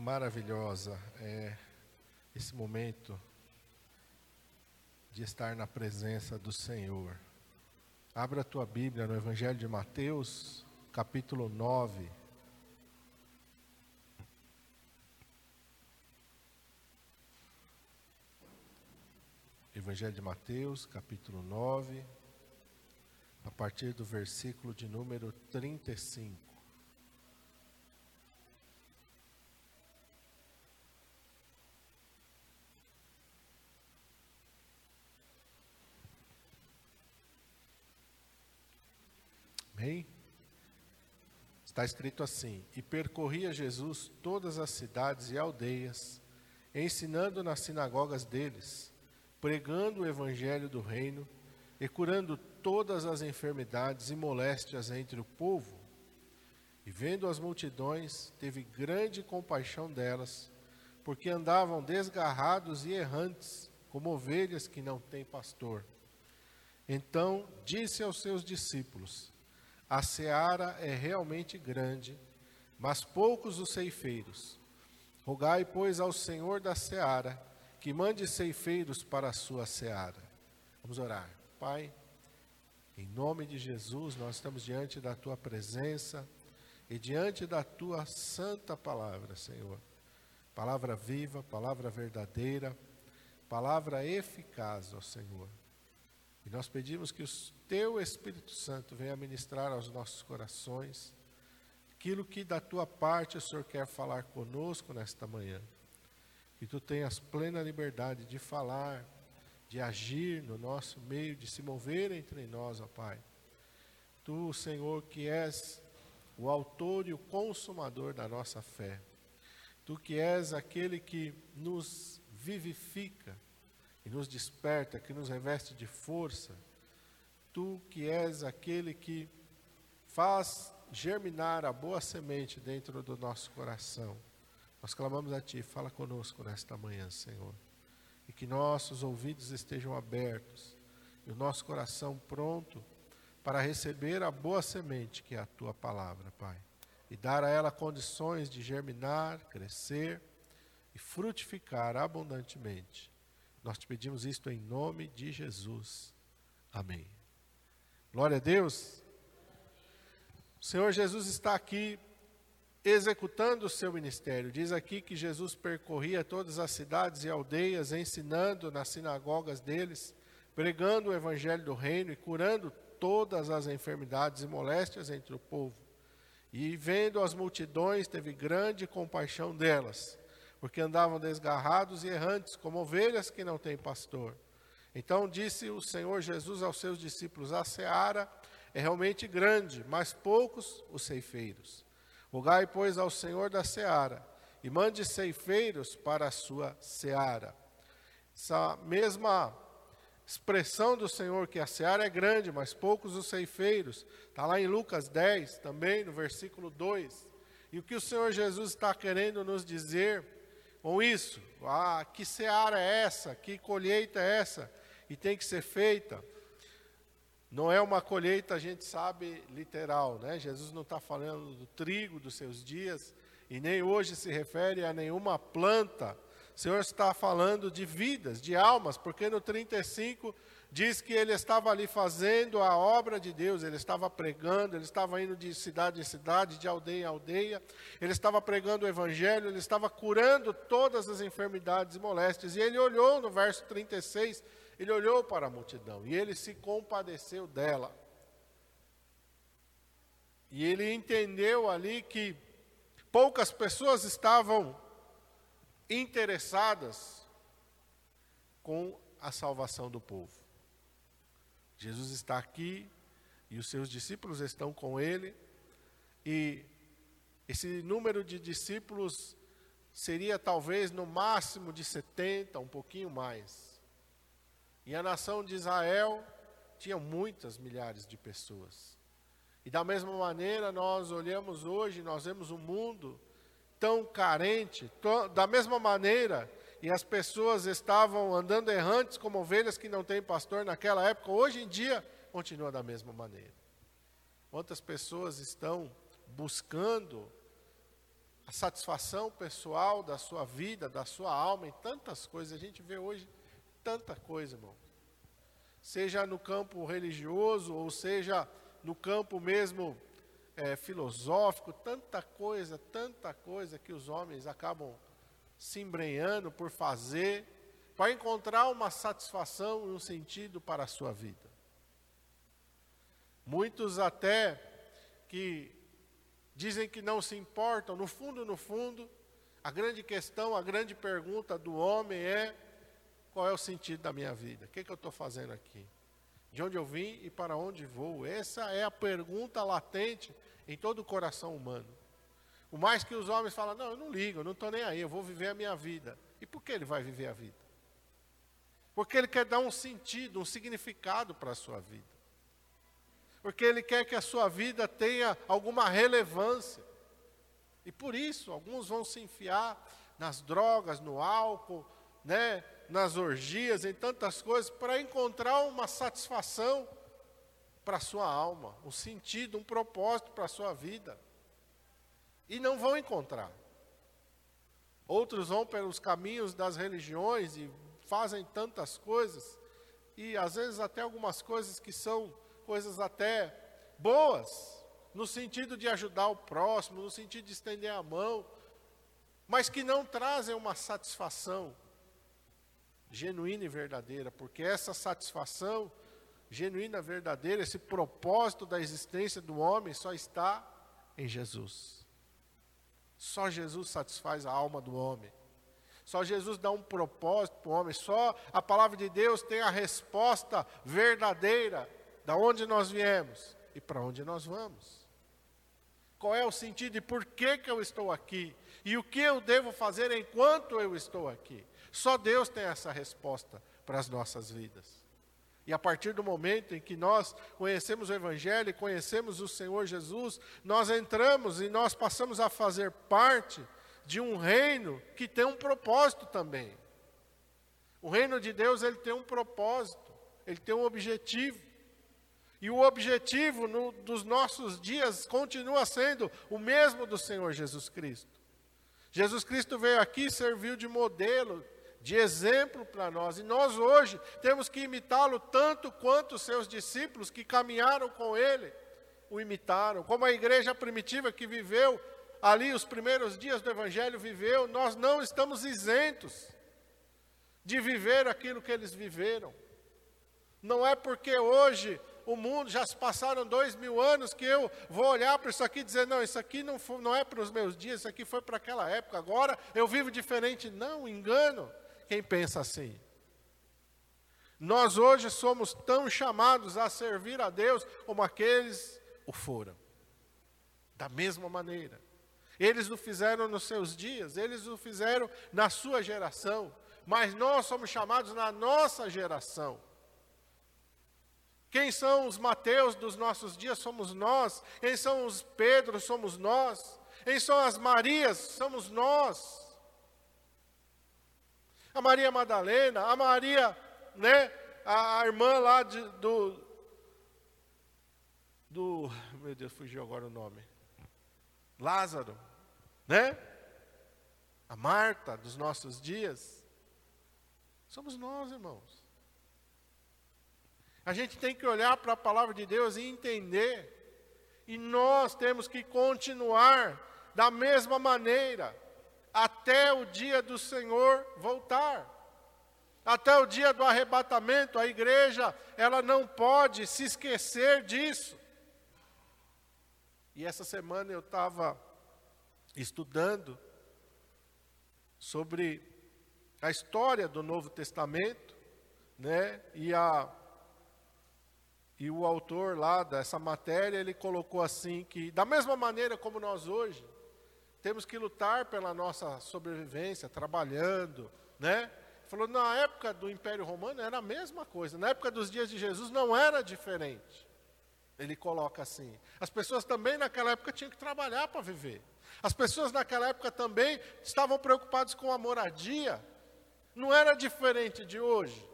maravilhosa é esse momento de estar na presença do Senhor. Abra a tua Bíblia no Evangelho de Mateus, capítulo 9. Evangelho de Mateus, capítulo 9, a partir do versículo de número 35. Amém? Está escrito assim: E percorria Jesus todas as cidades e aldeias, ensinando nas sinagogas deles, pregando o evangelho do reino e curando todas as enfermidades e moléstias entre o povo. E vendo as multidões, teve grande compaixão delas, porque andavam desgarrados e errantes, como ovelhas que não têm pastor. Então disse aos seus discípulos: a seara é realmente grande, mas poucos os ceifeiros. Rogai, pois, ao Senhor da seara que mande ceifeiros para a sua seara. Vamos orar. Pai, em nome de Jesus, nós estamos diante da tua presença e diante da tua santa palavra, Senhor. Palavra viva, palavra verdadeira, palavra eficaz, ó Senhor. E nós pedimos que o teu Espírito Santo venha ministrar aos nossos corações aquilo que da tua parte o Senhor quer falar conosco nesta manhã. Que tu tenhas plena liberdade de falar, de agir no nosso meio, de se mover entre nós, ó Pai. Tu, Senhor, que és o autor e o consumador da nossa fé. Tu que és aquele que nos vivifica e nos desperta, que nos reveste de força. Tu que és aquele que faz germinar a boa semente dentro do nosso coração. Nós clamamos a Ti, fala conosco nesta manhã, Senhor. E que nossos ouvidos estejam abertos e o nosso coração pronto para receber a boa semente que é a Tua palavra, Pai. E dar a ela condições de germinar, crescer e frutificar abundantemente nós te pedimos isto em nome de Jesus. Amém. Glória a Deus. O Senhor Jesus está aqui executando o seu ministério. Diz aqui que Jesus percorria todas as cidades e aldeias, ensinando nas sinagogas deles, pregando o evangelho do reino e curando todas as enfermidades e moléstias entre o povo. E vendo as multidões, teve grande compaixão delas porque andavam desgarrados e errantes, como ovelhas que não têm pastor. Então disse o Senhor Jesus aos seus discípulos: A seara é realmente grande, mas poucos os ceifeiros. Rogai, pois, ao Senhor da seara e mande ceifeiros para a sua seara. Essa mesma expressão do Senhor, que a seara é grande, mas poucos os ceifeiros, está lá em Lucas 10, também, no versículo 2. E o que o Senhor Jesus está querendo nos dizer com isso. Ah, que seara é essa? Que colheita é essa? E tem que ser feita. Não é uma colheita, a gente sabe, literal, né? Jesus não está falando do trigo dos seus dias, e nem hoje se refere a nenhuma planta. O Senhor está falando de vidas, de almas, porque no 35 diz que ele estava ali fazendo a obra de Deus, ele estava pregando, ele estava indo de cidade em cidade, de aldeia em aldeia, ele estava pregando o evangelho, ele estava curando todas as enfermidades e moléstias. E ele olhou no verso 36, ele olhou para a multidão e ele se compadeceu dela. E ele entendeu ali que poucas pessoas estavam interessadas com a salvação do povo. Jesus está aqui e os seus discípulos estão com ele, e esse número de discípulos seria talvez no máximo de 70, um pouquinho mais. E a nação de Israel tinha muitas milhares de pessoas. E da mesma maneira, nós olhamos hoje, nós vemos um mundo tão carente, da mesma maneira e as pessoas estavam andando errantes como ovelhas que não têm pastor naquela época, hoje em dia continua da mesma maneira. Quantas pessoas estão buscando a satisfação pessoal da sua vida, da sua alma, em tantas coisas. A gente vê hoje tanta coisa, irmão. Seja no campo religioso, ou seja no campo mesmo é, filosófico, tanta coisa, tanta coisa que os homens acabam se embrenhando por fazer, para encontrar uma satisfação e um sentido para a sua vida. Muitos até que dizem que não se importam, no fundo, no fundo, a grande questão, a grande pergunta do homem é: qual é o sentido da minha vida? O que, é que eu estou fazendo aqui? De onde eu vim e para onde vou? Essa é a pergunta latente em todo o coração humano. O mais que os homens falam, não, eu não ligo, eu não estou nem aí, eu vou viver a minha vida. E por que ele vai viver a vida? Porque ele quer dar um sentido, um significado para a sua vida. Porque ele quer que a sua vida tenha alguma relevância. E por isso, alguns vão se enfiar nas drogas, no álcool, né, nas orgias, em tantas coisas, para encontrar uma satisfação para a sua alma, um sentido, um propósito para a sua vida. E não vão encontrar. Outros vão pelos caminhos das religiões e fazem tantas coisas, e às vezes até algumas coisas que são coisas até boas, no sentido de ajudar o próximo, no sentido de estender a mão, mas que não trazem uma satisfação genuína e verdadeira, porque essa satisfação genuína, verdadeira, esse propósito da existência do homem só está em Jesus. Só Jesus satisfaz a alma do homem. Só Jesus dá um propósito para o homem. Só a palavra de Deus tem a resposta verdadeira da onde nós viemos e para onde nós vamos. Qual é o sentido e por que, que eu estou aqui? E o que eu devo fazer enquanto eu estou aqui? Só Deus tem essa resposta para as nossas vidas. E a partir do momento em que nós conhecemos o Evangelho e conhecemos o Senhor Jesus, nós entramos e nós passamos a fazer parte de um reino que tem um propósito também. O reino de Deus ele tem um propósito, ele tem um objetivo. E o objetivo no, dos nossos dias continua sendo o mesmo do Senhor Jesus Cristo. Jesus Cristo veio aqui, serviu de modelo, de exemplo para nós. E nós hoje temos que imitá-lo tanto quanto os seus discípulos que caminharam com ele o imitaram. Como a igreja primitiva que viveu ali os primeiros dias do evangelho viveu, nós não estamos isentos de viver aquilo que eles viveram. Não é porque hoje o mundo, já se passaram dois mil anos, que eu vou olhar para isso aqui e dizer, não, isso aqui não, foi, não é para os meus dias, isso aqui foi para aquela época, agora eu vivo diferente. Não, engano quem pensa assim. Nós hoje somos tão chamados a servir a Deus como aqueles o foram. Da mesma maneira. Eles o fizeram nos seus dias, eles o fizeram na sua geração, mas nós somos chamados na nossa geração. Quem são os Mateus dos nossos dias? Somos nós. Quem são os Pedros? Somos nós. Quem são as Marias? Somos nós a Maria Madalena, a Maria, né, a, a irmã lá de, do, do, meu Deus, fugiu agora o nome, Lázaro, né, a Marta dos nossos dias, somos nós, irmãos. A gente tem que olhar para a palavra de Deus e entender, e nós temos que continuar da mesma maneira até o dia do Senhor voltar. Até o dia do arrebatamento, a igreja, ela não pode se esquecer disso. E essa semana eu estava estudando sobre a história do Novo Testamento, né? E a e o autor lá dessa matéria, ele colocou assim que da mesma maneira como nós hoje temos que lutar pela nossa sobrevivência, trabalhando, né? Falou, na época do Império Romano era a mesma coisa, na época dos dias de Jesus não era diferente. Ele coloca assim. As pessoas também naquela época tinham que trabalhar para viver. As pessoas naquela época também estavam preocupadas com a moradia. Não era diferente de hoje.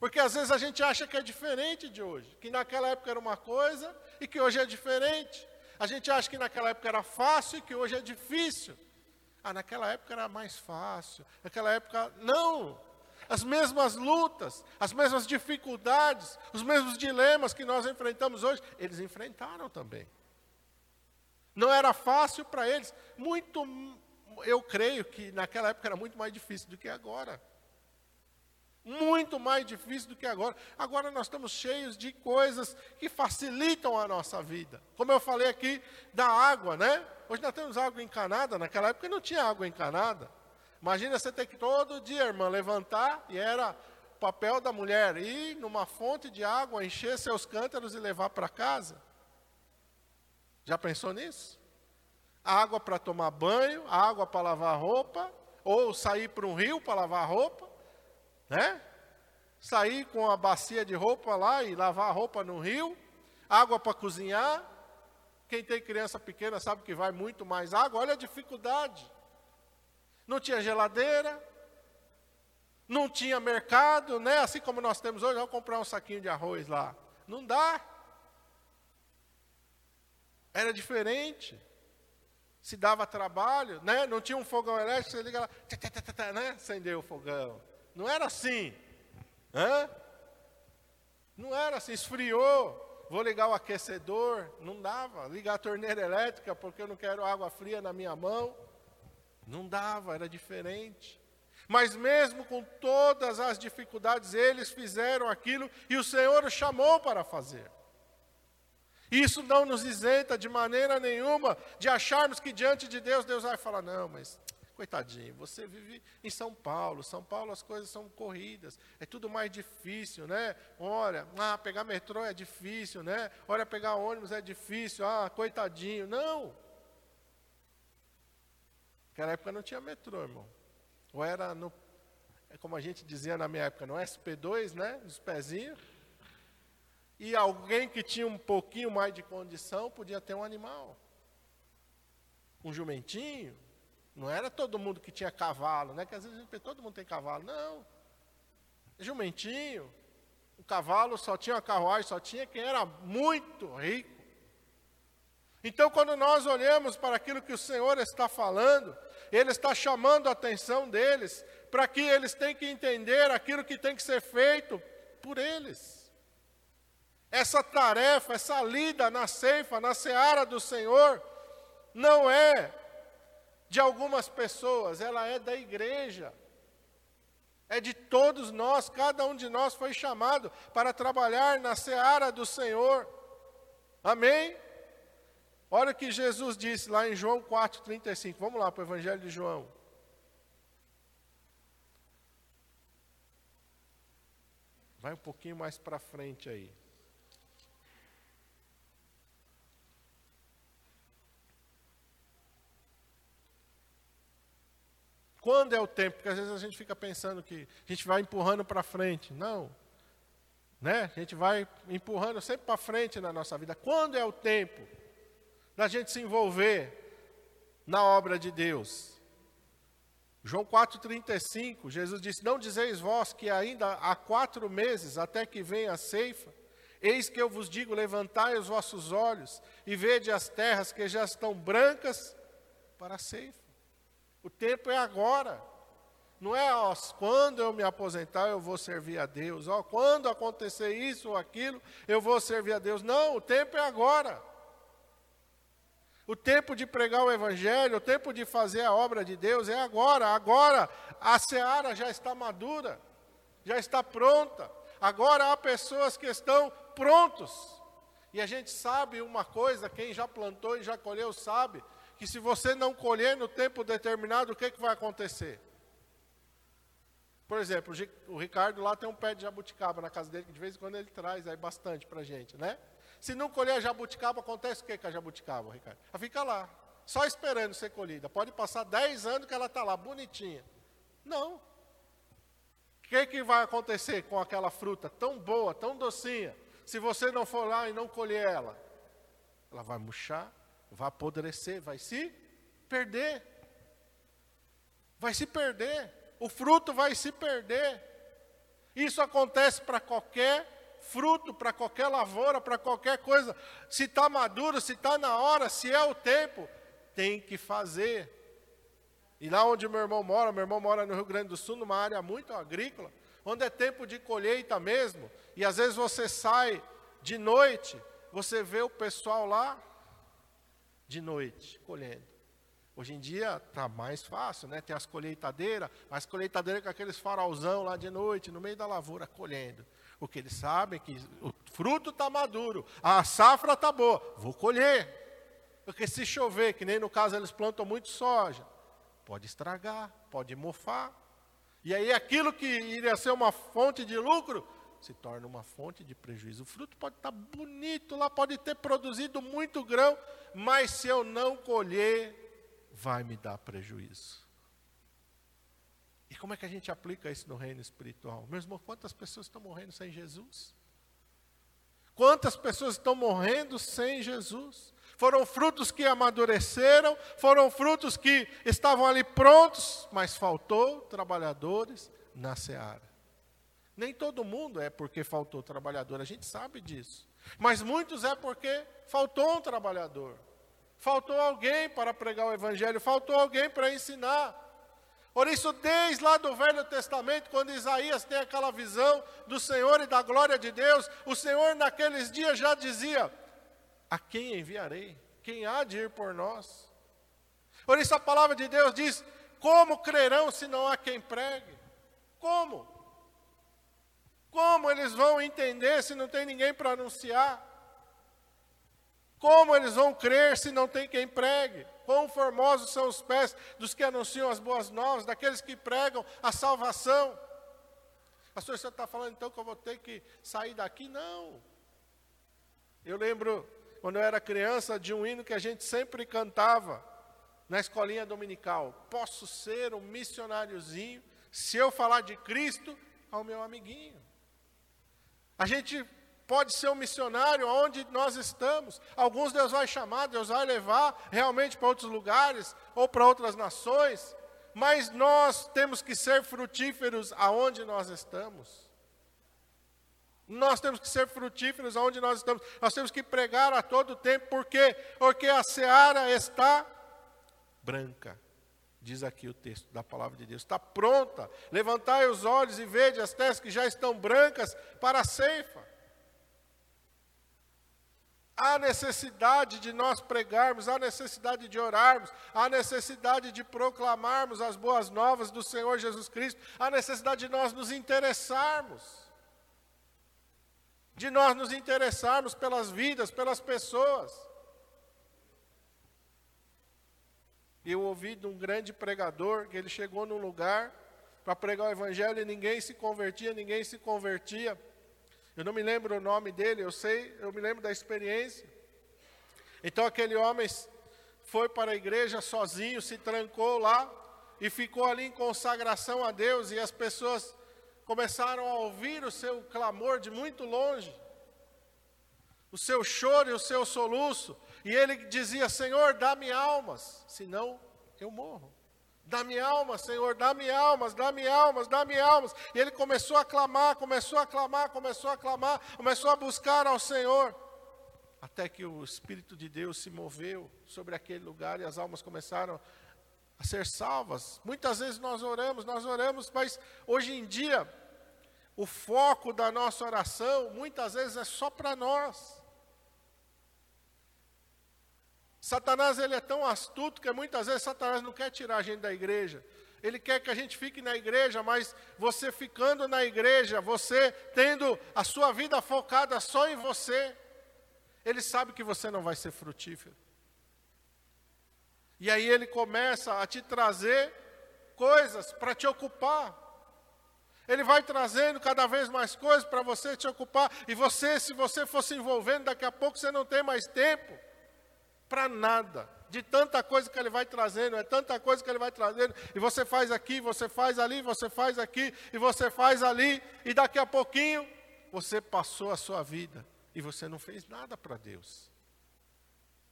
Porque às vezes a gente acha que é diferente de hoje, que naquela época era uma coisa e que hoje é diferente. A gente acha que naquela época era fácil e que hoje é difícil. Ah, naquela época era mais fácil. Naquela época, não. As mesmas lutas, as mesmas dificuldades, os mesmos dilemas que nós enfrentamos hoje, eles enfrentaram também. Não era fácil para eles. Muito, eu creio que naquela época era muito mais difícil do que agora. Muito mais difícil do que agora. Agora nós estamos cheios de coisas que facilitam a nossa vida. Como eu falei aqui da água, né? Hoje nós temos água encanada, naquela época não tinha água encanada. Imagina você ter que todo dia, irmã, levantar, e era papel da mulher, ir numa fonte de água, encher seus cântaros e levar para casa. Já pensou nisso? Água para tomar banho, água para lavar roupa, ou sair para um rio para lavar roupa, né? Sair com a bacia de roupa lá e lavar a roupa no rio, água para cozinhar. Quem tem criança pequena sabe que vai muito mais água. Olha a dificuldade. Não tinha geladeira, não tinha mercado, né? Assim como nós temos hoje, vamos comprar um saquinho de arroz lá. Não dá. Era diferente. Se dava trabalho, né? Não tinha um fogão elétrico, você liga lá, né? Acendeu o fogão. Não era assim. Hã? Não era assim, esfriou. Vou ligar o aquecedor. Não dava. Ligar a torneira elétrica porque eu não quero água fria na minha mão. Não dava, era diferente. Mas mesmo com todas as dificuldades, eles fizeram aquilo e o Senhor os chamou para fazer. Isso não nos isenta de maneira nenhuma de acharmos que diante de Deus, Deus vai falar: não, mas Coitadinho, você vive em São Paulo. São Paulo as coisas são corridas, é tudo mais difícil, né? Olha, ah, pegar metrô é difícil, né? Olha, pegar ônibus é difícil, ah, coitadinho. Não. Naquela época não tinha metrô, irmão. Ou era no, é como a gente dizia na minha época, no SP2, né? Nos pezinhos. E alguém que tinha um pouquinho mais de condição podia ter um animal. Um jumentinho, não era todo mundo que tinha cavalo, né? Que às vezes todo mundo tem cavalo. Não. Jumentinho. O cavalo só tinha a carruagem, só tinha quem era muito rico. Então, quando nós olhamos para aquilo que o Senhor está falando, Ele está chamando a atenção deles para que eles tenham que entender aquilo que tem que ser feito por eles. Essa tarefa, essa lida na ceifa, na seara do Senhor, não é de algumas pessoas, ela é da igreja. É de todos nós, cada um de nós foi chamado para trabalhar na seara do Senhor. Amém? Olha o que Jesus disse lá em João 4,35. Vamos lá para o Evangelho de João. Vai um pouquinho mais para frente aí. Quando é o tempo? Porque às vezes a gente fica pensando que a gente vai empurrando para frente. Não. Né? A gente vai empurrando sempre para frente na nossa vida. Quando é o tempo da gente se envolver na obra de Deus? João 4,35, Jesus disse: Não dizeis vós que ainda há quatro meses até que venha a ceifa? Eis que eu vos digo: levantai os vossos olhos e vede as terras que já estão brancas para a ceifa. O tempo é agora. Não é ó, quando eu me aposentar eu vou servir a Deus. Ó, quando acontecer isso ou aquilo eu vou servir a Deus. Não, o tempo é agora. O tempo de pregar o Evangelho, o tempo de fazer a obra de Deus é agora. Agora a seara já está madura, já está pronta. Agora há pessoas que estão prontos. E a gente sabe uma coisa, quem já plantou e já colheu sabe, que se você não colher no tempo determinado, o que, que vai acontecer? Por exemplo, o Ricardo lá tem um pé de jabuticaba na casa dele, que de vez em quando ele traz aí bastante para gente, né? Se não colher a jabuticaba, acontece o que com a jabuticaba, Ricardo? Ela fica lá, só esperando ser colhida. Pode passar 10 anos que ela está lá, bonitinha. Não. O que, que vai acontecer com aquela fruta tão boa, tão docinha, se você não for lá e não colher ela? Ela vai murchar, vai apodrecer, vai se perder. Vai se perder. O fruto vai se perder. Isso acontece para qualquer fruto, para qualquer lavoura, para qualquer coisa. Se está maduro, se está na hora, se é o tempo, tem que fazer. E lá onde meu irmão mora, meu irmão mora no Rio Grande do Sul, numa área muito agrícola, onde é tempo de colheita mesmo, e às vezes você sai de noite, você vê o pessoal lá de noite colhendo. Hoje em dia está mais fácil, né? Tem as colheitadeiras, as colheitadeiras com aqueles farolzão lá de noite, no meio da lavoura, colhendo. Porque eles sabem que o fruto está maduro, a safra está boa, vou colher. Porque se chover, que nem no caso eles plantam muito soja, pode estragar, pode mofar. E aí aquilo que iria ser uma fonte de lucro, se torna uma fonte de prejuízo. O fruto pode estar tá bonito lá, pode ter produzido muito grão, mas se eu não colher, vai me dar prejuízo. E como é que a gente aplica isso no reino espiritual? Meu irmão, quantas pessoas estão morrendo sem Jesus? Quantas pessoas estão morrendo sem Jesus? Foram frutos que amadureceram, foram frutos que estavam ali prontos, mas faltou trabalhadores na seara. Nem todo mundo é porque faltou trabalhador, a gente sabe disso. Mas muitos é porque faltou um trabalhador. Faltou alguém para pregar o Evangelho, faltou alguém para ensinar. Por isso, desde lá do Velho Testamento, quando Isaías tem aquela visão do Senhor e da glória de Deus, o Senhor naqueles dias já dizia: A quem enviarei? Quem há de ir por nós? Por isso a palavra de Deus diz: Como crerão se não há quem pregue? Como? Como eles vão entender se não tem ninguém para anunciar? Como eles vão crer se não tem quem pregue? Quão formosos são os pés dos que anunciam as boas novas, daqueles que pregam a salvação. Pastor, você está falando então que eu vou ter que sair daqui? Não. Eu lembro, quando eu era criança, de um hino que a gente sempre cantava na escolinha dominical. Posso ser um missionáriozinho se eu falar de Cristo ao meu amiguinho. A gente pode ser um missionário onde nós estamos. Alguns Deus vai chamar, Deus vai levar realmente para outros lugares ou para outras nações, mas nós temos que ser frutíferos aonde nós estamos. Nós temos que ser frutíferos aonde nós estamos. Nós temos que pregar a todo tempo, por quê? Porque a seara está branca. Diz aqui o texto da palavra de Deus. Está pronta. Levantai os olhos e vede as terras que já estão brancas para a ceifa. Há necessidade de nós pregarmos, há necessidade de orarmos, há necessidade de proclamarmos as boas novas do Senhor Jesus Cristo, há necessidade de nós nos interessarmos, de nós nos interessarmos pelas vidas, pelas pessoas. Eu ouvi de um grande pregador que ele chegou num lugar para pregar o Evangelho e ninguém se convertia, ninguém se convertia. Eu não me lembro o nome dele, eu sei, eu me lembro da experiência. Então aquele homem foi para a igreja sozinho, se trancou lá e ficou ali em consagração a Deus e as pessoas começaram a ouvir o seu clamor de muito longe. O seu choro e o seu soluço, e ele dizia: Senhor, dá-me almas, senão eu morro. Dá-me almas, Senhor, dá-me almas, dá-me almas, dá-me almas. E ele começou a clamar, começou a clamar, começou a clamar, começou a buscar ao Senhor. Até que o Espírito de Deus se moveu sobre aquele lugar e as almas começaram a ser salvas. Muitas vezes nós oramos, nós oramos, mas hoje em dia, o foco da nossa oração, muitas vezes é só para nós. Satanás ele é tão astuto que muitas vezes Satanás não quer tirar a gente da igreja. Ele quer que a gente fique na igreja, mas você ficando na igreja, você tendo a sua vida focada só em você, ele sabe que você não vai ser frutífero. E aí ele começa a te trazer coisas para te ocupar. Ele vai trazendo cada vez mais coisas para você te ocupar. E você, se você for se envolvendo, daqui a pouco você não tem mais tempo para nada. De tanta coisa que ele vai trazendo, é tanta coisa que ele vai trazendo, e você faz aqui, você faz ali, você faz aqui, e você faz ali, e daqui a pouquinho você passou a sua vida e você não fez nada para Deus.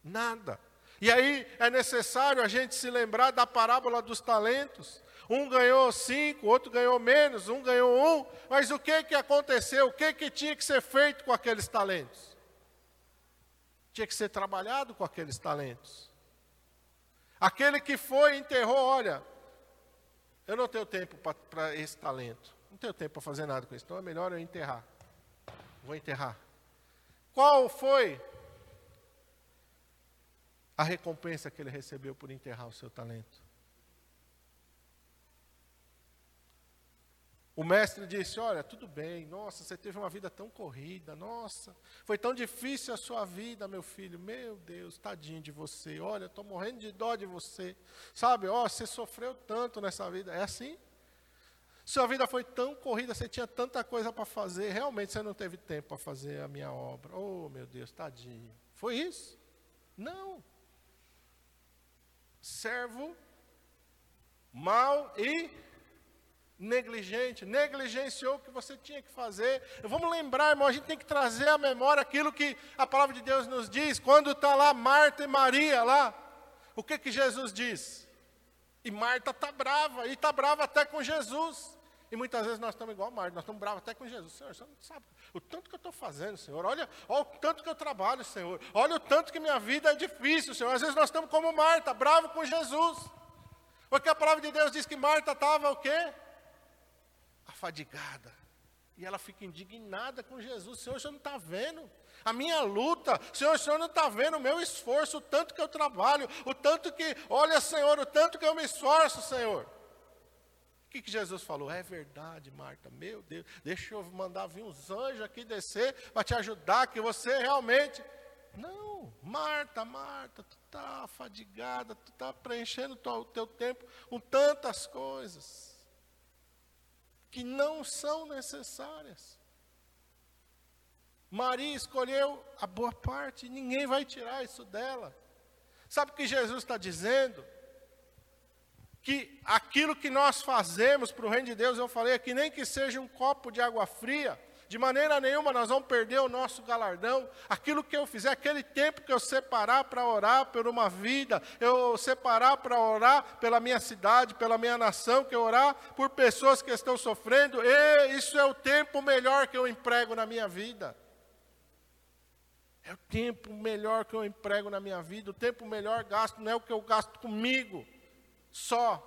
Nada. E aí é necessário a gente se lembrar da parábola dos talentos, Um ganhou cinco, outro ganhou menos, um ganhou um. Mas o que, que aconteceu? O que, que tinha que ser feito com aqueles talentos? Tinha que ser trabalhado com aqueles talentos. Aquele que foi e enterrou, olha, eu não tenho tempo para esse talento. Não tenho tempo para fazer nada com isso. Então é melhor eu enterrar. Vou enterrar. Qual foi a recompensa que ele recebeu por enterrar o seu talento? O mestre disse: Olha, tudo bem, nossa, você teve uma vida tão corrida, nossa, foi tão difícil a sua vida, meu filho, meu Deus, tadinho de você, olha, estou morrendo de dó de você, sabe, ó, você sofreu tanto nessa vida, é assim? Sua vida foi tão corrida, você tinha tanta coisa para fazer, realmente você não teve tempo para fazer a minha obra, oh meu Deus, tadinho, foi isso? Não. Servo mal e negligente, negligenciou o que você tinha que fazer. Vamos lembrar, irmão, a gente tem que trazer à memória aquilo que a palavra de Deus nos diz, quando está lá Marta e Maria lá, o que que Jesus diz? E Marta está brava, e está brava até com Jesus. E muitas vezes nós estamos igual a Marta, nós estamos bravos até com Jesus. Senhor, você não sabe o tanto que eu estou fazendo, Senhor. Olha, olha o tanto que eu trabalho, Senhor. Olha o tanto que minha vida é difícil, Senhor. Às vezes nós estamos como Marta, bravo com Jesus. Porque a palavra de Deus diz que Marta estava o quê? Afadigada. E ela fica indignada com Jesus. Senhor, o senhor não está vendo a minha luta. Senhor, o senhor não está vendo o meu esforço, o tanto que eu trabalho, o tanto que, olha, Senhor, o tanto que eu me esforço, Senhor. O que, que Jesus falou? É verdade, Marta, meu Deus, deixa eu mandar vir uns anjos aqui descer para te ajudar, que você realmente. Não, Marta, Marta, tu está afadigada, tu está preenchendo o teu tempo com tantas coisas que não são necessárias. Maria escolheu a boa parte, ninguém vai tirar isso dela. Sabe o que Jesus está dizendo? Que aquilo que nós fazemos para o reino de Deus, eu falei aqui, nem que seja um copo de água fria, de maneira nenhuma nós vamos perder o nosso galardão. Aquilo que eu fizer, aquele tempo que eu separar para orar por uma vida, eu separar para orar pela minha cidade, pela minha nação, que eu orar por pessoas que estão sofrendo, e isso é o tempo melhor que eu emprego na minha vida. É o tempo melhor que eu emprego na minha vida, o tempo melhor gasto não é o que eu gasto comigo só.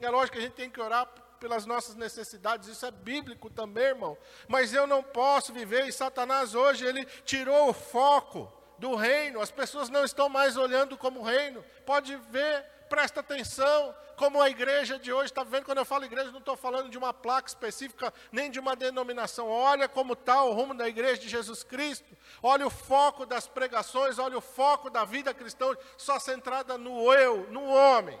É lógico que a gente tem que orar pelas nossas necessidades, isso é bíblico também, irmão. Mas eu não posso viver, e Satanás hoje, ele tirou o foco do reino, as pessoas não estão mais olhando como reino. Pode ver, presta atenção, como a igreja de hoje está vendo. Quando eu falo igreja, não estou falando de uma placa específica, nem de uma denominação. Olha como está o rumo da igreja de Jesus Cristo. Olha o foco das pregações, olha o foco da vida cristã, só centrada no eu, no homem.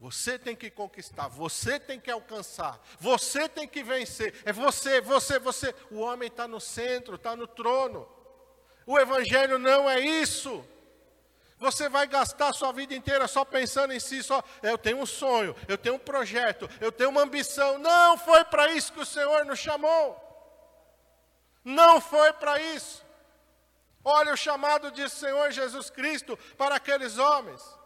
Você tem que conquistar, você tem que alcançar, você tem que vencer. É você, você, você. O homem está no centro, está no trono. O Evangelho não é isso. Você vai gastar sua vida inteira só pensando em si, só, eu tenho um sonho, eu tenho um projeto, eu tenho uma ambição. Não foi para isso que o Senhor nos chamou. Não foi para isso. Olha o chamado de Senhor Jesus Cristo para aqueles homens.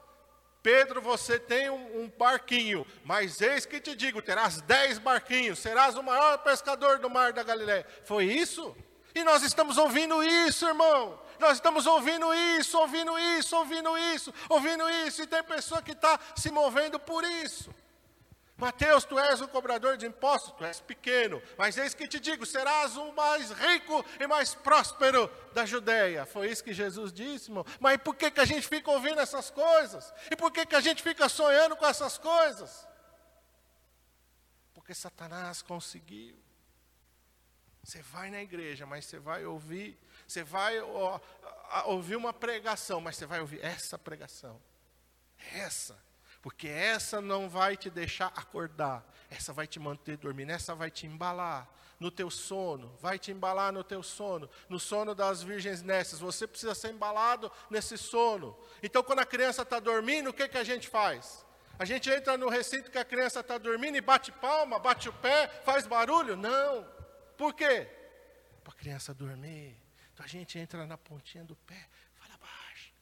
Pedro, você tem um, um, barquinho, mas eis que te digo: terás dez barquinhos, serás o maior pescador do mar da Galiléia. Foi isso? E nós estamos ouvindo isso, irmão. Nós estamos ouvindo isso, ouvindo isso, ouvindo isso, ouvindo isso, e tem pessoa que está se movendo por isso. Mateus, tu és o cobrador de impostos, tu és pequeno, mas eis que te digo: serás o mais rico e mais próspero da Judéia. Foi isso que Jesus disse, irmão. Mas por que, que a gente fica ouvindo essas coisas? E por que, que a gente fica sonhando com essas coisas? Porque Satanás conseguiu. Você vai na igreja, mas você vai ouvir, você vai ó, ouvir uma pregação, mas você vai ouvir essa pregação. Essa porque essa não vai te deixar acordar, essa vai te manter dormindo, essa vai te embalar no teu sono, vai te embalar no teu sono, no sono das virgens nessas. Você precisa ser embalado nesse sono. Então, quando a criança está dormindo, o que, que a gente faz? A gente entra no recinto que a criança está dormindo e bate palma, bate o pé, faz barulho? Não. Por quê? Para a criança dormir. Então a gente entra na pontinha do pé,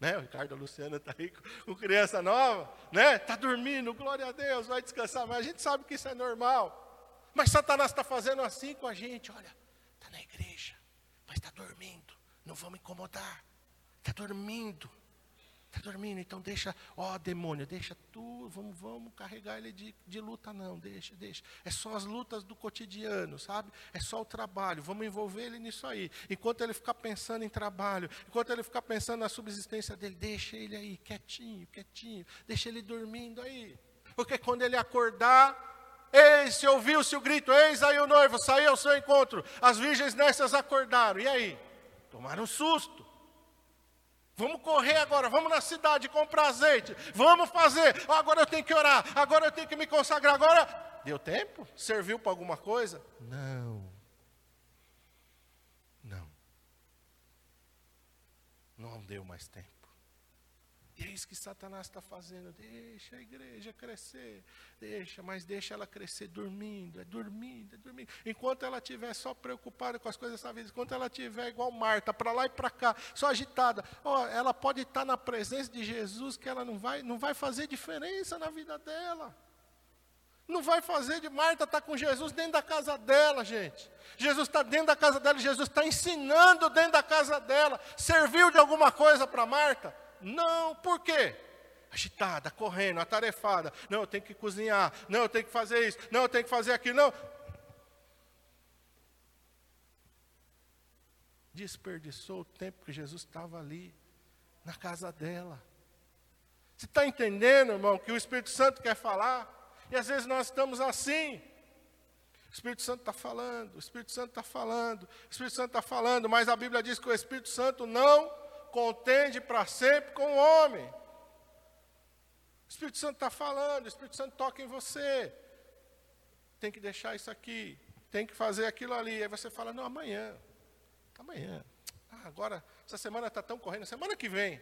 Né? O Ricardo Luciano está aí com, criança nova, né? Está dormindo, glória a Deus, vai descansar. Mas a gente sabe que isso é normal. Mas Satanás está fazendo assim com a gente, olha, está na igreja, mas está dormindo. Não vamos incomodar. Está dormindo. Está dormindo, então deixa, ó demônio, deixa tu, vamos, vamos carregar ele de, de luta, não, deixa, deixa. É só as lutas do cotidiano, sabe? É só o trabalho, vamos envolver ele nisso aí. Enquanto ele ficar pensando em trabalho, enquanto ele ficar pensando na subsistência dele, deixa ele aí, quietinho, quietinho, deixa ele dormindo aí. Porque quando ele acordar, eis, se ouviu-se o grito, eis aí o noivo, saiu ao seu encontro. As virgens nessas acordaram, e aí? Tomaram um susto. Vamos correr agora, vamos na cidade comprar azeite, vamos fazer. agora eu tenho que orar, agora eu tenho que me consagrar. Agora, deu tempo? Serviu para alguma coisa? Não. Não. Não deu mais tempo. E é isso que Satanás está fazendo. Deixa a igreja crescer. Deixa, mas deixa ela crescer dormindo. É dormindo, é dormindo. Enquanto ela estiver só preocupada com as coisas dessa vida, enquanto ela estiver igual Marta, para lá e para cá, só agitada, ó, ela pode estar na presença de Jesus, que ela não vai, não vai fazer diferença na vida dela. Não vai fazer de Marta estar tá com Jesus dentro da casa dela, gente. Jesus está dentro da casa dela, Jesus está ensinando dentro da casa dela. Serviu de alguma coisa para Marta? Não, por quê? Agitada, correndo, atarefada. Não, eu tenho que cozinhar. Não, eu tenho que fazer isso. Não, eu tenho que fazer aquilo. Não. Desperdiçou o tempo que Jesus estava ali, na casa dela. Você está entendendo, irmão, que o Espírito Santo quer falar? E às vezes nós estamos assim. O Espírito Santo está falando, o Espírito Santo está falando, o Espírito Santo está falando, mas a Bíblia diz que o Espírito Santo não contende para sempre com o homem. O Espírito Santo está falando, o Espírito Santo toca em você. Tem que deixar isso aqui, tem que fazer aquilo ali. Aí você fala, não, amanhã. Amanhã. Ah, agora, essa semana está tão correndo, semana que vem.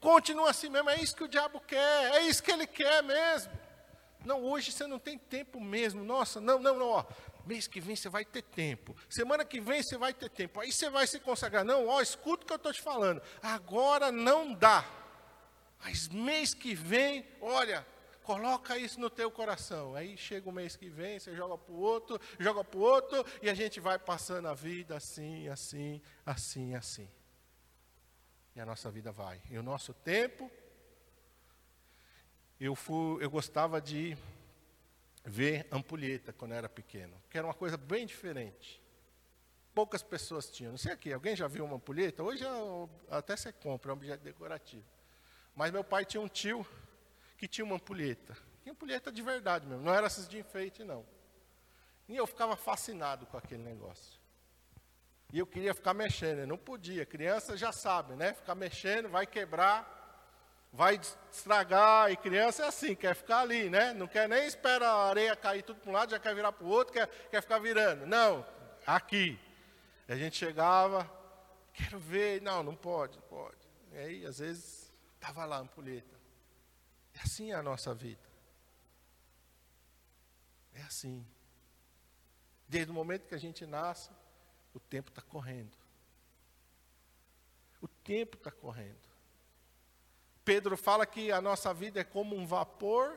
Continua assim mesmo, é isso que o diabo quer, é isso que ele quer mesmo. Não, hoje você não tem tempo mesmo. Nossa, não, não, não. Ó. Mês que vem você vai ter tempo. Semana que vem você vai ter tempo. Aí você vai se consagrar. Não, ó, escuta o que eu estou te falando. Agora não dá. Mas mês que vem, olha, coloca isso no teu coração. Aí chega o mês que vem, você joga para o outro, joga para o outro, e a gente vai passando a vida assim, assim, assim, assim. E a nossa vida vai. E o nosso tempo eu, fui, eu gostava de ver ampulheta quando era pequeno, que era uma coisa bem diferente. Poucas pessoas tinham. Não sei aqui, alguém já viu uma ampulheta? Hoje até você compra, é um objeto decorativo. Mas meu pai tinha um tio que tinha uma ampulheta. Tinha ampulheta de verdade mesmo, não era essas de enfeite, não. E eu ficava fascinado com aquele negócio. E eu queria ficar mexendo, eu não podia. Criança já sabe, né? Ficar mexendo, vai quebrar vai estragar, e criança é assim, quer ficar ali, né? Não quer nem esperar a areia cair tudo para um lado, já quer virar para o outro, quer, quer ficar virando. Não, aqui. A gente chegava, quero ver, não, não pode, não pode. E aí, às vezes, estava lá a ampulheta. É assim a nossa vida. É assim. Desde o momento que a gente nasce, o tempo está correndo. O tempo está correndo. Pedro fala que a nossa vida é como um vapor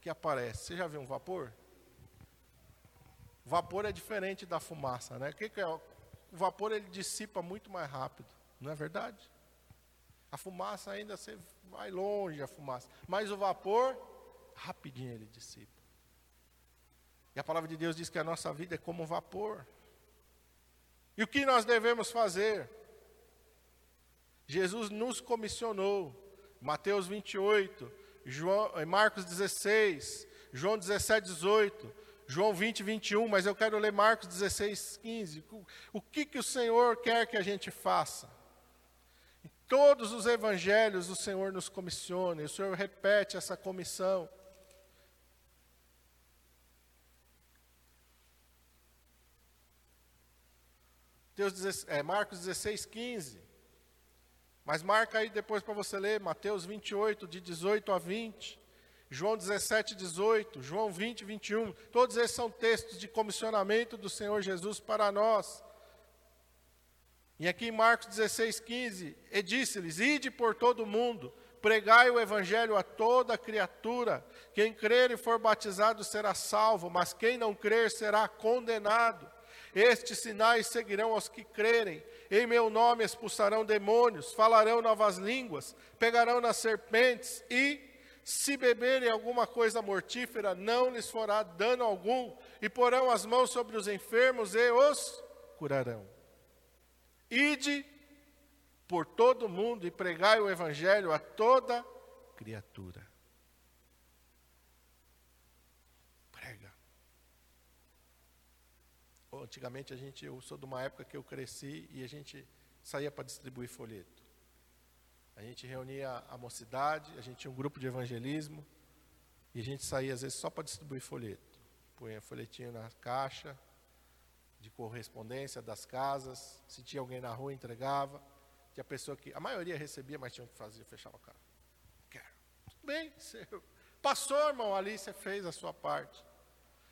que aparece. Você já viu um vapor? Vapor é diferente da fumaça, né? O que, que é? O vapor ele dissipa muito mais rápido, não é verdade? A fumaça ainda você vai longe a fumaça, mas o vapor rapidinho ele dissipa. E a palavra de Deus diz que a nossa vida é como um vapor. E o que nós devemos fazer? Jesus nos comissionou Mateus 28, João, eh, Marcos 16, João 17, 18, João 20, 21, mas eu quero ler Marcos 16, 15. O que, que o Senhor quer que a gente faça? Em todos os evangelhos o Senhor nos comissiona, o Senhor repete essa comissão. Deus, é, Marcos 16, 15. Mas marca aí depois para você ler, Mateus 28, de 18 a 20, João 17, 18, João 20, 21. Todos esses são textos de comissionamento do Senhor Jesus para nós. E aqui em Marcos 16, 15, e disse-lhes: Ide por todo o mundo, pregai o evangelho a toda criatura. Quem crer e for batizado será salvo, mas quem não crer será condenado. Estes sinais seguirão aos que crerem. Em meu nome expulsarão demônios, falarão novas línguas, pegarão nas serpentes e, se beberem alguma coisa mortífera, não lhes fará dano algum, e porão as mãos sobre os enfermos e os curarão. Ide por todo mundo e pregai o evangelho a toda criatura. Antigamente a gente, eu sou de uma época que eu cresci e a gente saía para distribuir folheto. A gente reunia a mocidade, a gente tinha um grupo de evangelismo e a gente saía às vezes só para distribuir folheto. Punha folhetinho na caixa, de correspondência das casas, se tinha alguém na rua, entregava. Tinha pessoa que, a maioria recebia, mas tinha que fazer, fechava carro. Quero. Tudo bem, você passou, irmão, ali você fez a sua parte.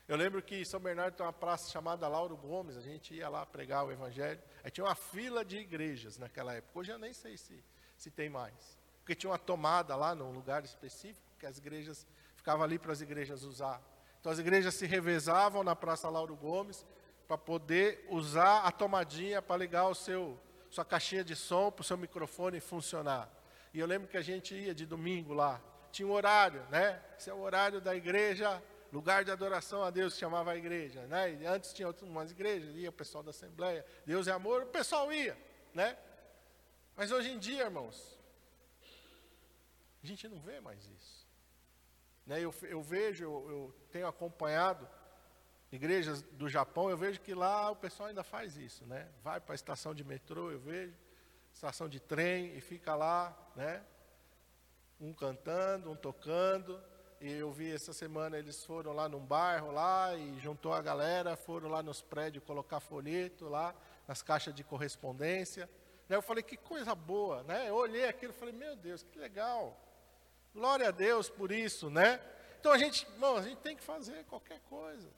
Eu lembro que em São Bernardo tem uma praça chamada Lauro Gomes, a gente ia lá pregar o evangelho. Aí tinha uma fila de igrejas naquela época. Hoje eu nem sei se, se tem mais. Porque tinha uma tomada lá num lugar específico que as igrejas ficavam ali para as igrejas usar. Então as igrejas se revezavam na Praça Lauro Gomes para poder usar a tomadinha para ligar o seu sua caixinha de som para o seu microfone funcionar. E eu lembro que a gente ia de domingo lá, tinha um horário, né? Esse é o horário da igreja, lugar de adoração a Deus, que chamava a igreja, né? E antes tinha umas igrejas, ia o pessoal da Assembleia, Deus é amor, o pessoal ia, né? Mas hoje em dia, irmãos, a gente não vê mais isso. Né? Eu, eu vejo, eu, eu tenho acompanhado igrejas do Japão, eu vejo que lá o pessoal ainda faz isso, né? Vai para a estação de metrô, eu vejo, estação de trem e fica lá, né? Um cantando, um tocando. E eu vi essa semana eles foram lá num bairro lá e juntou a galera, foram lá nos prédios colocar folheto lá nas caixas de correspondência. Eu falei que coisa boa, né? Eu olhei aquilo e falei, meu Deus, que legal. Glória a Deus por isso, né? Então a gente, irmão, a gente tem que fazer qualquer coisa.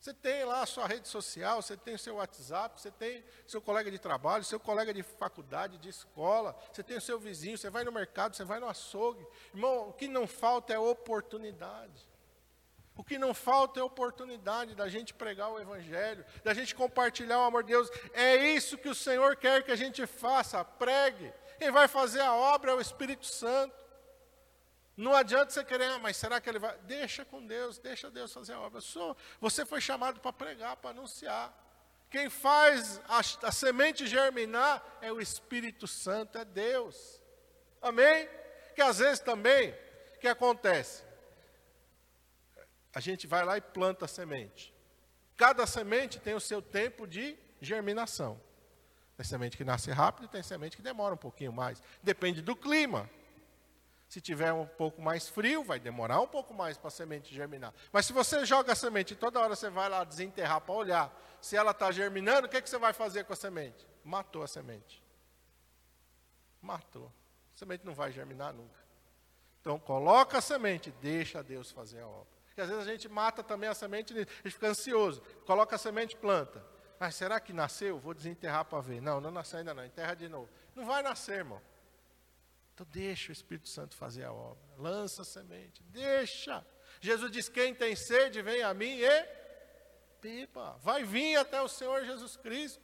Você tem lá a sua rede social, você tem o seu WhatsApp, você tem seu colega de trabalho, seu colega de faculdade, de escola, você tem o seu vizinho, você vai no mercado, você vai no açougue. Irmão, o que não falta é oportunidade. O que não falta é oportunidade da gente pregar o Evangelho, da gente compartilhar o amor de Deus. É isso que o Senhor quer que a gente faça, pregue. Quem vai fazer a obra é o Espírito Santo. Não adianta você querer, ah, mas será que ele vai? Deixa com Deus, deixa Deus fazer a obra. Sou, você foi chamado para pregar, para anunciar. Quem faz a, a, semente germinar é o Espírito Santo, é Deus. Amém? Que às vezes também, o que acontece? A gente vai lá e planta a semente. Cada semente tem o seu tempo de germinação. Tem semente que nasce rápido tem semente que demora um pouquinho mais. Depende do clima. Se tiver um pouco mais frio, vai demorar um pouco mais para a semente germinar. Mas se você joga a semente e toda hora você vai lá desenterrar para olhar se ela está germinando, o que, que você vai fazer com a semente? Matou a semente. Matou. A semente não vai germinar nunca. Então coloca a semente, deixa Deus fazer a obra. Porque às vezes a gente mata também a semente e fica ansioso. Coloca a semente, planta. Mas será que nasceu? Vou desenterrar para ver. Não, não nasceu ainda não. Enterra de novo. Não vai nascer, irmão. Então deixa o Espírito Santo fazer a obra. Lança a semente. Deixa. Jesus diz: quem tem sede, vem a mim e beba. Vai vir até o Senhor Jesus Cristo.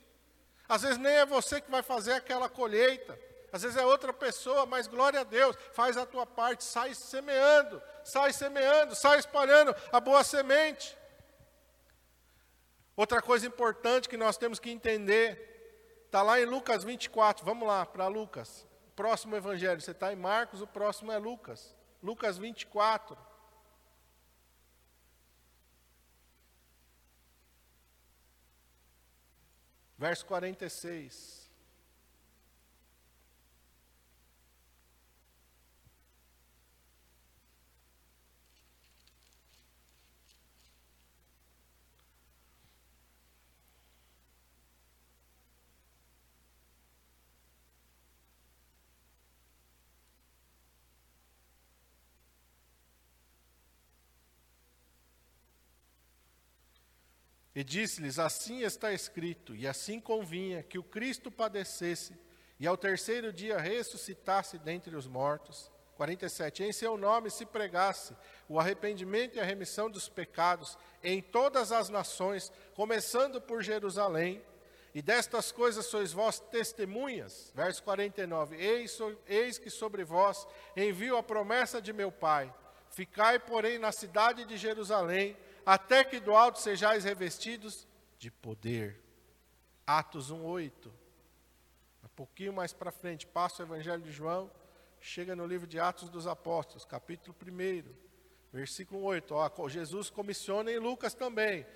Às vezes nem é você que vai fazer aquela colheita. Às vezes é outra pessoa, mas glória a Deus, faz a tua parte, sai semeando, sai semeando, sai espalhando a boa semente. Outra coisa importante que nós temos que entender, está lá em Lucas 24, vamos lá para Lucas próximo evangelho, você está em Marcos, o próximo é Lucas. Lucas 24. Verso 46. E disse-lhes: Assim está escrito, e assim convinha que o Cristo padecesse e ao terceiro dia ressuscitasse dentre os mortos. 47. Em seu nome se pregasse o arrependimento e a remissão dos pecados em todas as nações, começando por Jerusalém. E destas coisas sois vós testemunhas. Verso 49. Eis, eis que sobre vós envio a promessa de meu Pai. Ficai, porém, na cidade de Jerusalém até que do alto sejais revestidos de poder. Atos 1:8. Um pouquinho mais para frente, passa o Evangelho de João, chega no livro de Atos dos Apóstolos, capítulo 1, versículo 8. Ó, Jesus comissiona em Lucas também.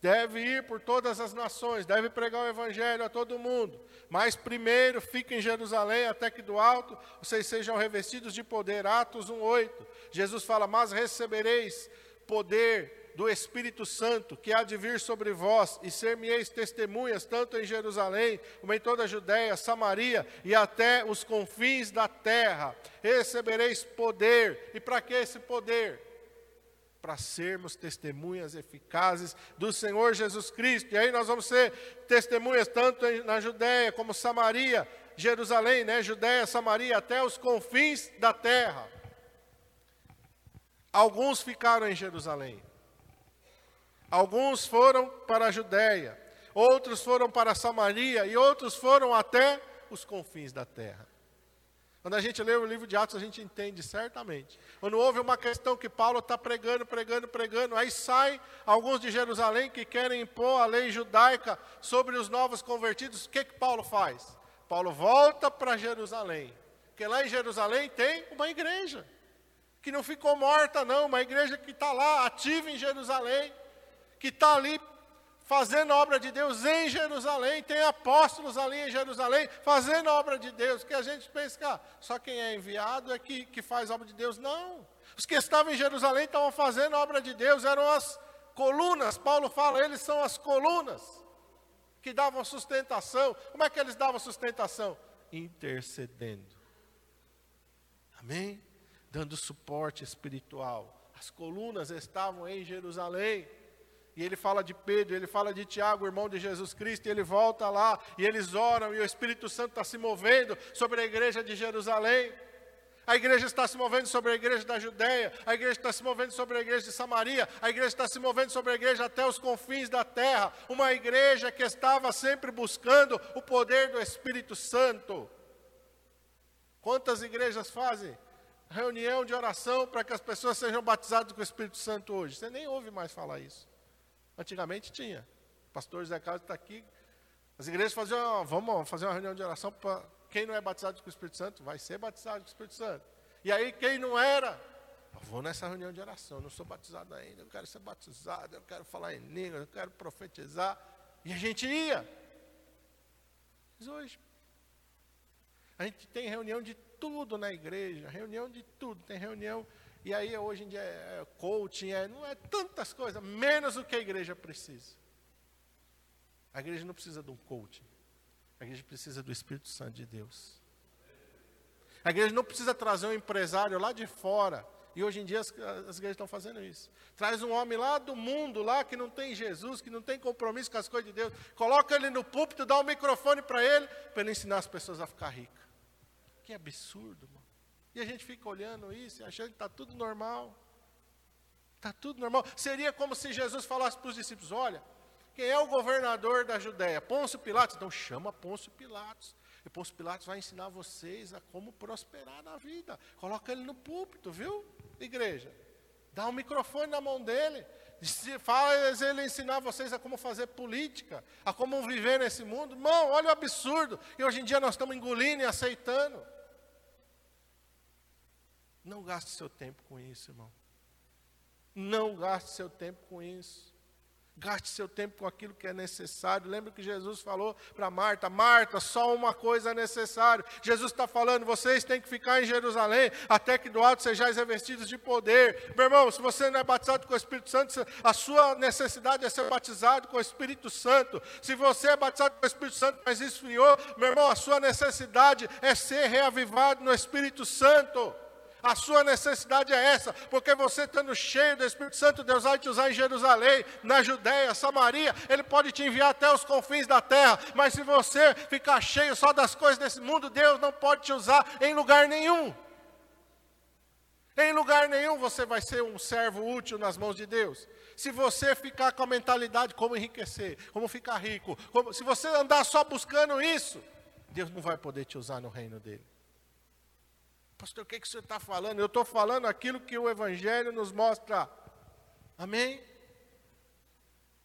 Deve ir por todas as nações, deve pregar o Evangelho a todo mundo. Mas primeiro fique em Jerusalém até que do alto vocês sejam revestidos de poder. Atos 1,8. Jesus fala: Mas recebereis poder do Espírito Santo que há de vir sobre vós, e ser-me-eis testemunhas, tanto em Jerusalém, como em toda a Judéia, Samaria e até os confins da terra. Recebereis poder. E para que esse poder? Para sermos testemunhas eficazes do Senhor Jesus Cristo. E aí nós vamos ser testemunhas tanto na Judéia como Samaria, Jerusalém, né? Judéia, Samaria, até os confins da terra. Alguns ficaram em Jerusalém. Alguns foram para a Judéia, outros foram para Samaria e outros foram até os confins da terra. Quando a gente lê o livro de Atos, a gente entende certamente. Quando houve uma questão que Paulo está pregando, pregando, pregando, aí saem alguns de Jerusalém que querem impor a lei judaica sobre os novos convertidos, o que, que Paulo faz? Paulo volta para Jerusalém, porque lá em Jerusalém tem uma igreja, que não ficou morta, não, uma igreja que está lá, ativa em Jerusalém, que está ali fazendo a obra de Deus em Jerusalém, tem apóstolos ali em Jerusalém fazendo a obra de Deus, que a gente pensa que ah, só quem é enviado é que, que faz a obra de Deus. Não. Os que estavam em Jerusalém estavam fazendo a obra de Deus, eram as colunas. Paulo fala, eles são as colunas que davam sustentação. Como é que eles davam sustentação? Intercedendo. Amém? Dando suporte espiritual. As colunas estavam em Jerusalém. E ele fala de Pedro, ele fala de Tiago, irmão de Jesus Cristo, e ele volta lá, e eles oram, e o Espírito Santo está se movendo sobre a igreja de Jerusalém. A igreja está se movendo sobre a igreja da Judéia, a igreja está se movendo sobre a igreja de Samaria, a igreja está se movendo sobre a igreja até os confins da terra. Uma igreja que estava sempre buscando o poder do Espírito Santo. Quantas igrejas fazem reunião de oração para que as pessoas sejam batizadas com o Espírito Santo hoje? Você nem ouve mais falar isso. Antigamente tinha. O pastor Zé Carlos está aqui. As igrejas faziam, vamos fazer uma reunião de oração para quem não é batizado com o Espírito Santo, vai ser batizado com o Espírito Santo. E aí quem não era, vou nessa reunião de oração, não sou batizado ainda, eu quero ser batizado, eu quero falar em língua, eu quero profetizar. E a gente ia. Mas hoje, a gente tem reunião de tudo na igreja, reunião de tudo, tem reunião e aí hoje em dia é, é coaching, é, não é tantas coisas, menos o que a igreja precisa. A igreja não precisa de um coaching. A igreja precisa do Espírito Santo de Deus. A igreja não precisa trazer um empresário lá de fora. E hoje em dia as, as igrejas estão fazendo isso. Traz um homem lá do mundo, lá que não tem Jesus, que não tem compromisso com as coisas de Deus. Coloca ele no púlpito, dá um microfone para ele, para ele ensinar as pessoas a ficar ricas. Que absurdo, mano. E a gente fica olhando isso achando que está tudo normal. Está tudo normal. Seria como se Jesus falasse para os discípulos: olha, quem é o governador da Judéia? Pôncio Pilatos. Então chama Pôncio Pilatos. E Pôncio Pilatos vai ensinar vocês a como prosperar na vida. Coloca ele no púlpito, viu, igreja? Dá um microfone na mão dele. Faz ele ensinar vocês a como fazer política, a como viver nesse mundo. Irmão, olha o absurdo. E hoje em dia nós estamos engolindo e aceitando. Não gaste seu tempo com isso, irmão. Não gaste seu tempo com isso. Gaste seu tempo com aquilo que é necessário. Lembra que Jesus falou para Marta: Marta, só uma coisa é necessário. Jesus está falando: vocês têm que ficar em Jerusalém até que do alto sejais revestidos de poder. Meu irmão, se você não é batizado com o Espírito Santo, a sua necessidade é ser batizado com o Espírito Santo. Se você é batizado com o Espírito Santo, mas esfriou, meu irmão, a sua necessidade é ser reavivado no Espírito Santo. A sua necessidade é essa, porque você estando cheio do Espírito Santo, Deus vai te usar em Jerusalém, na Judéia, Samaria, Ele pode te enviar até os confins da terra, mas se você ficar cheio só das coisas desse mundo, Deus não pode te usar em lugar nenhum. Em lugar nenhum você vai ser um servo útil nas mãos de Deus. Se você ficar com a mentalidade como enriquecer, como ficar rico, como, se você andar só buscando isso, Deus não vai poder te usar no reino dele. Pastor, o que, que você está falando? Eu estou falando aquilo que o Evangelho nos mostra. Amém?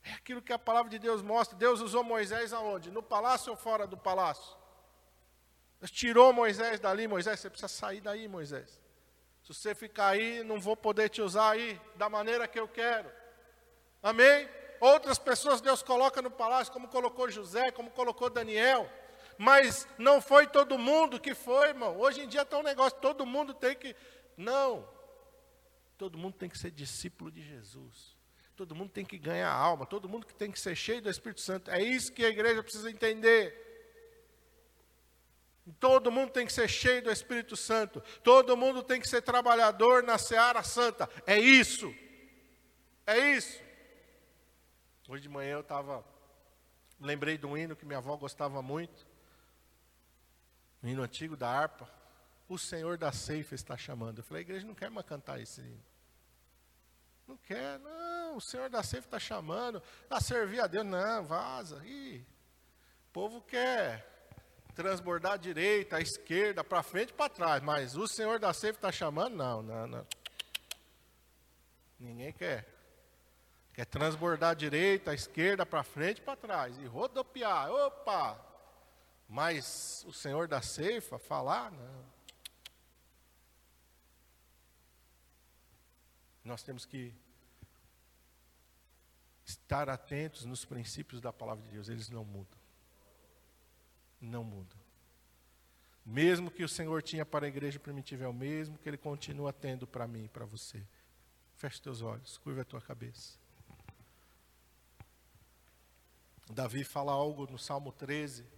É aquilo que a palavra de Deus mostra. Deus usou Moisés aonde? No palácio ou fora do palácio? Deus tirou Moisés dali. Moisés, você precisa sair daí, Moisés. Se você ficar aí, não vou poder te usar aí da maneira que eu quero. Amém? Outras pessoas Deus coloca no palácio, como colocou José, como colocou Daniel mas não foi todo mundo que foi, irmão. Hoje em dia está um negócio, todo mundo tem que. Não. Todo mundo tem que ser discípulo de Jesus. Todo mundo tem que ganhar alma. Todo mundo que tem que ser cheio do Espírito Santo. É isso que a igreja precisa entender. Todo mundo tem que ser cheio do Espírito Santo. Todo mundo tem que ser trabalhador na seara santa. É isso. É isso. Hoje de manhã eu estava. Lembrei de um hino que minha avó gostava muito no hino antigo da harpa, o Senhor da ceifa está chamando. Eu falei, a igreja não quer mais cantar esse hino. Não quer, não, o Senhor da ceifa está chamando. A servir a Deus, não, vaza. Ih, o povo quer transbordar à direita, à esquerda, para frente e para trás, mas o Senhor da ceifa está chamando? Não, não, não. Ninguém quer. Quer transbordar à direita, à esquerda, para frente e para trás. E rodopiar. Opa! Mas o Senhor da ceifa falar, não. Nós temos que estar atentos nos princípios da palavra de Deus, eles não mudam. Não mudam. Mesmo que o Senhor tinha para a igreja primitiva é o mesmo que ele continua tendo para mim e para você. Feche teus olhos, curva a tua cabeça. Davi fala algo no Salmo 13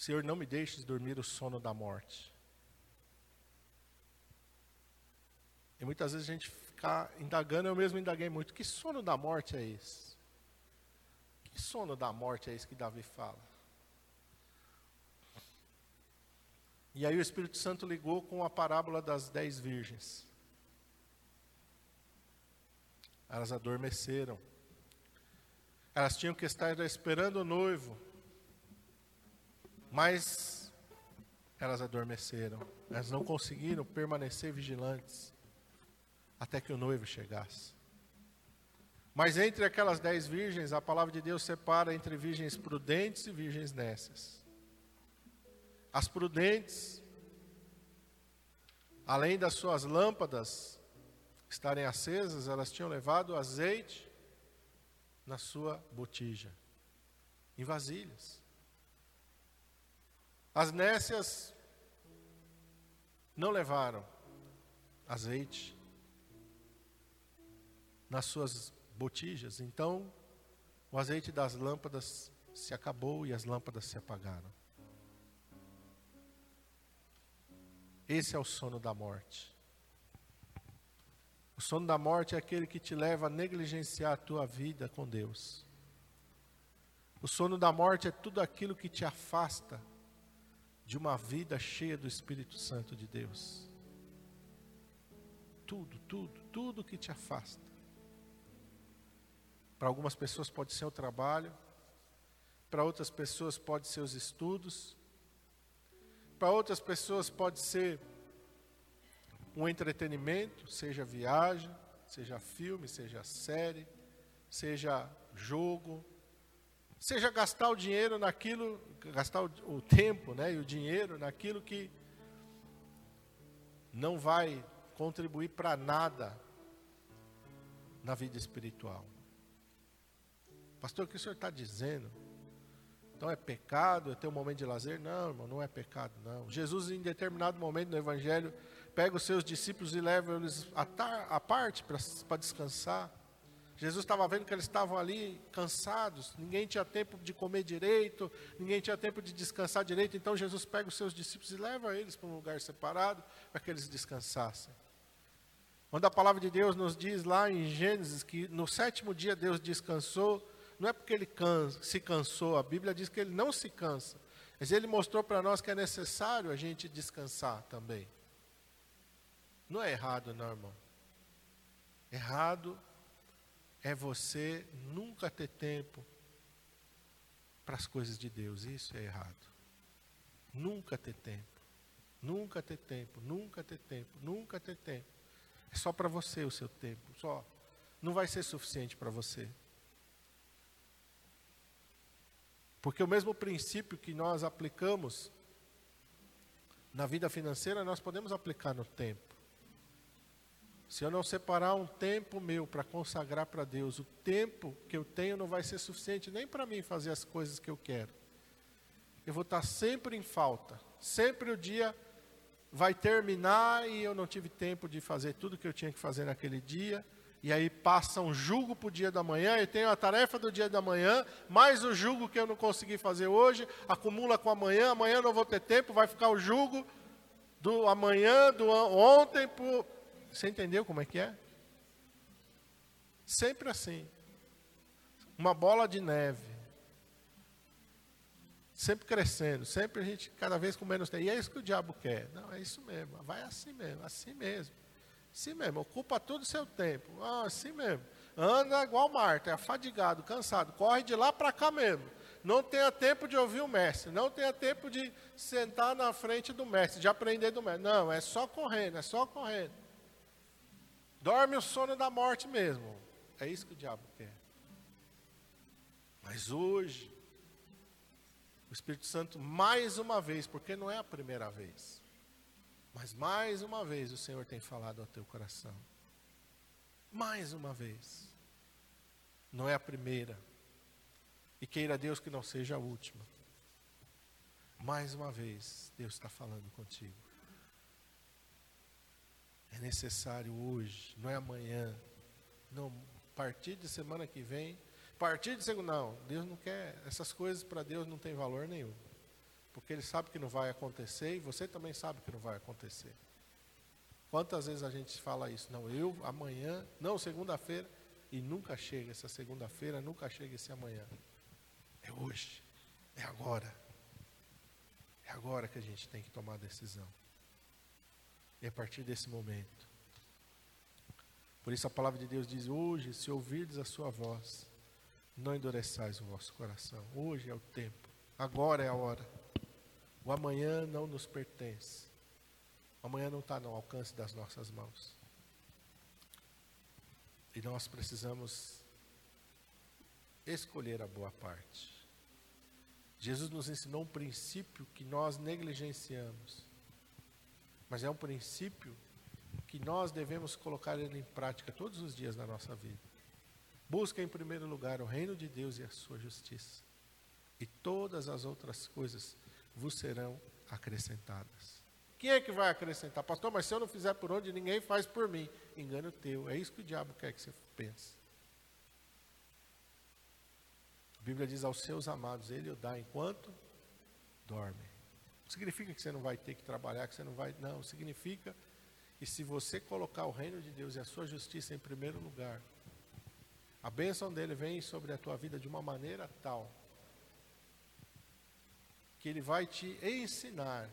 Senhor, não me deixes dormir o sono da morte. E muitas vezes a gente fica indagando, eu mesmo indaguei muito. Que sono da morte é esse? Que sono da morte é esse que Davi fala? E aí o Espírito Santo ligou com a parábola das dez virgens. Elas adormeceram. Elas tinham que estar esperando o noivo mas elas adormeceram. Elas não conseguiram permanecer vigilantes até que o noivo chegasse. Mas entre aquelas dez virgens, a palavra de Deus separa entre virgens prudentes e virgens nécias. As prudentes, além das suas lâmpadas estarem acesas, elas tinham levado azeite na sua botija, em vasilhas. As nécias não levaram azeite nas suas botijas, então o azeite das lâmpadas se acabou e as lâmpadas se apagaram. Esse é o sono da morte. O sono da morte é aquele que te leva a negligenciar a tua vida com Deus. O sono da morte é tudo aquilo que te afasta de uma vida cheia do Espírito Santo de Deus. Tudo, tudo, tudo que te afasta. Para algumas pessoas pode ser o trabalho, para outras pessoas pode ser os estudos, para outras pessoas pode ser um entretenimento, seja viagem, seja filme, seja série, seja jogo, seja gastar o dinheiro naquilo, gastar o, o tempo né, e o dinheiro naquilo que não vai contribuir para nada na vida espiritual. Pastor, o que o senhor está dizendo? Então é pecado, é ter um momento de lazer? Não, irmão, não é pecado, não. Jesus, em determinado momento no Evangelho, pega os seus discípulos e leva eles à parte para descansar. Jesus estava vendo que eles estavam ali cansados, ninguém tinha tempo de comer direito, ninguém tinha tempo de descansar direito, então Jesus pega os seus discípulos e leva eles para um lugar separado para que eles descansassem. Quando a palavra de Deus nos diz lá em Gênesis que no sétimo dia Deus descansou, não é porque ele se cansou, a Bíblia diz que ele não se cansa, mas ele mostrou para nós que é necessário a gente descansar também. Não é errado, não, irmão. Errado é você nunca ter tempo para as coisas de Deus. Isso é errado. Nunca ter tempo. Nunca ter tempo, nunca ter tempo, nunca ter tempo. É só para você o seu tempo, só. Não vai ser suficiente para você. Porque o mesmo princípio que nós aplicamos na vida financeira, nós podemos aplicar no tempo. Se eu não separar um tempo meu para consagrar para Deus, o tempo que eu tenho não vai ser suficiente nem para mim fazer as coisas que eu quero. Eu vou estar sempre em falta. Sempre o dia vai terminar e eu não tive tempo de fazer tudo que eu tinha que fazer naquele dia. E aí passa um julgo para o dia da manhã, eu tenho a tarefa do dia da manhã, mais o julgo que eu não consegui fazer hoje, acumula com amanhã, amanhã não vou ter tempo, vai ficar o julgo do amanhã, do ontem, você entendeu como é que é? Sempre assim. Uma bola de neve. Sempre crescendo, sempre a gente cada vez com menos tempo. E é isso que o diabo quer. Não, é isso mesmo. Vai assim mesmo, assim mesmo. Assim mesmo, ocupa todo o seu tempo. Ah, assim mesmo. Anda igual Marta, é afadigado, cansado. Corre de lá para cá mesmo. Não tenha tempo de ouvir o mestre. Não tenha tempo de sentar na frente do mestre, de aprender do mestre. Não, é só correndo, é só correndo. Dorme o sono da morte mesmo. É isso que o diabo quer. Mas hoje, o Espírito Santo, mais uma vez, porque não é a primeira vez, mas mais uma vez o Senhor tem falado ao teu coração. Mais uma vez. Não é a primeira. E queira Deus que não seja a última. Mais uma vez, Deus está falando contigo. É necessário hoje, não é amanhã. Não, a partir de semana que vem, a partir de segunda, não, Deus não quer, essas coisas para Deus não tem valor nenhum. Porque Ele sabe que não vai acontecer e você também sabe que não vai acontecer. Quantas vezes a gente fala isso? Não, eu amanhã, não, segunda-feira, e nunca chega essa segunda-feira, nunca chega esse amanhã. É hoje, é agora. É agora que a gente tem que tomar a decisão. E a partir desse momento. Por isso a palavra de Deus diz: Hoje, se ouvirdes a sua voz, não endureçais o vosso coração. Hoje é o tempo, agora é a hora. O amanhã não nos pertence. O amanhã não está no alcance das nossas mãos. E nós precisamos escolher a boa parte. Jesus nos ensinou um princípio que nós negligenciamos. Mas é um princípio que nós devemos colocar ele em prática todos os dias da nossa vida. Busca em primeiro lugar o reino de Deus e a sua justiça. E todas as outras coisas vos serão acrescentadas. Quem é que vai acrescentar? Pastor, mas se eu não fizer por onde, ninguém faz por mim. Engano teu. É isso que o diabo quer que você pense. A Bíblia diz aos seus amados, ele o dá enquanto dorme significa que você não vai ter que trabalhar, que você não vai. Não, significa que se você colocar o reino de Deus e a sua justiça em primeiro lugar, a bênção dele vem sobre a tua vida de uma maneira tal que ele vai te ensinar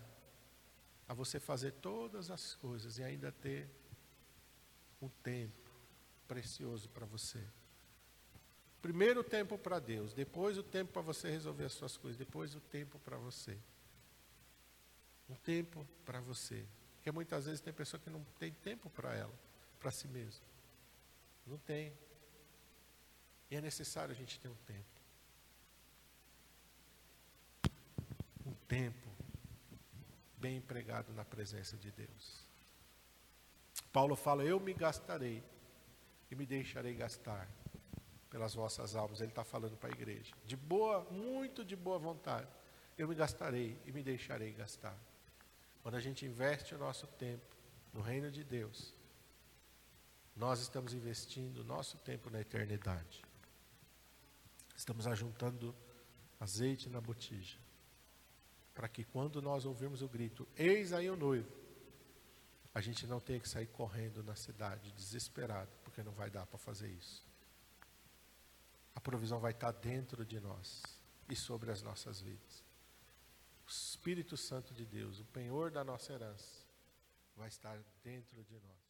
a você fazer todas as coisas e ainda ter um tempo precioso para você. Primeiro o tempo para Deus, depois o tempo para você resolver as suas coisas, depois o tempo para você um tempo para você. Porque muitas vezes tem pessoa que não tem tempo para ela, para si mesmo. Não tem. E é necessário a gente ter um tempo. Um tempo bem empregado na presença de Deus. Paulo fala: Eu me gastarei e me deixarei gastar pelas vossas almas. Ele está falando para a igreja. De boa, muito de boa vontade. Eu me gastarei e me deixarei gastar. Quando a gente investe o nosso tempo no reino de Deus, nós estamos investindo nosso tempo na eternidade. Estamos ajuntando azeite na botija, para que quando nós ouvirmos o grito, eis aí o noivo, a gente não tenha que sair correndo na cidade desesperado, porque não vai dar para fazer isso. A provisão vai estar dentro de nós e sobre as nossas vidas. O Espírito Santo de Deus, o penhor da nossa herança, vai estar dentro de nós.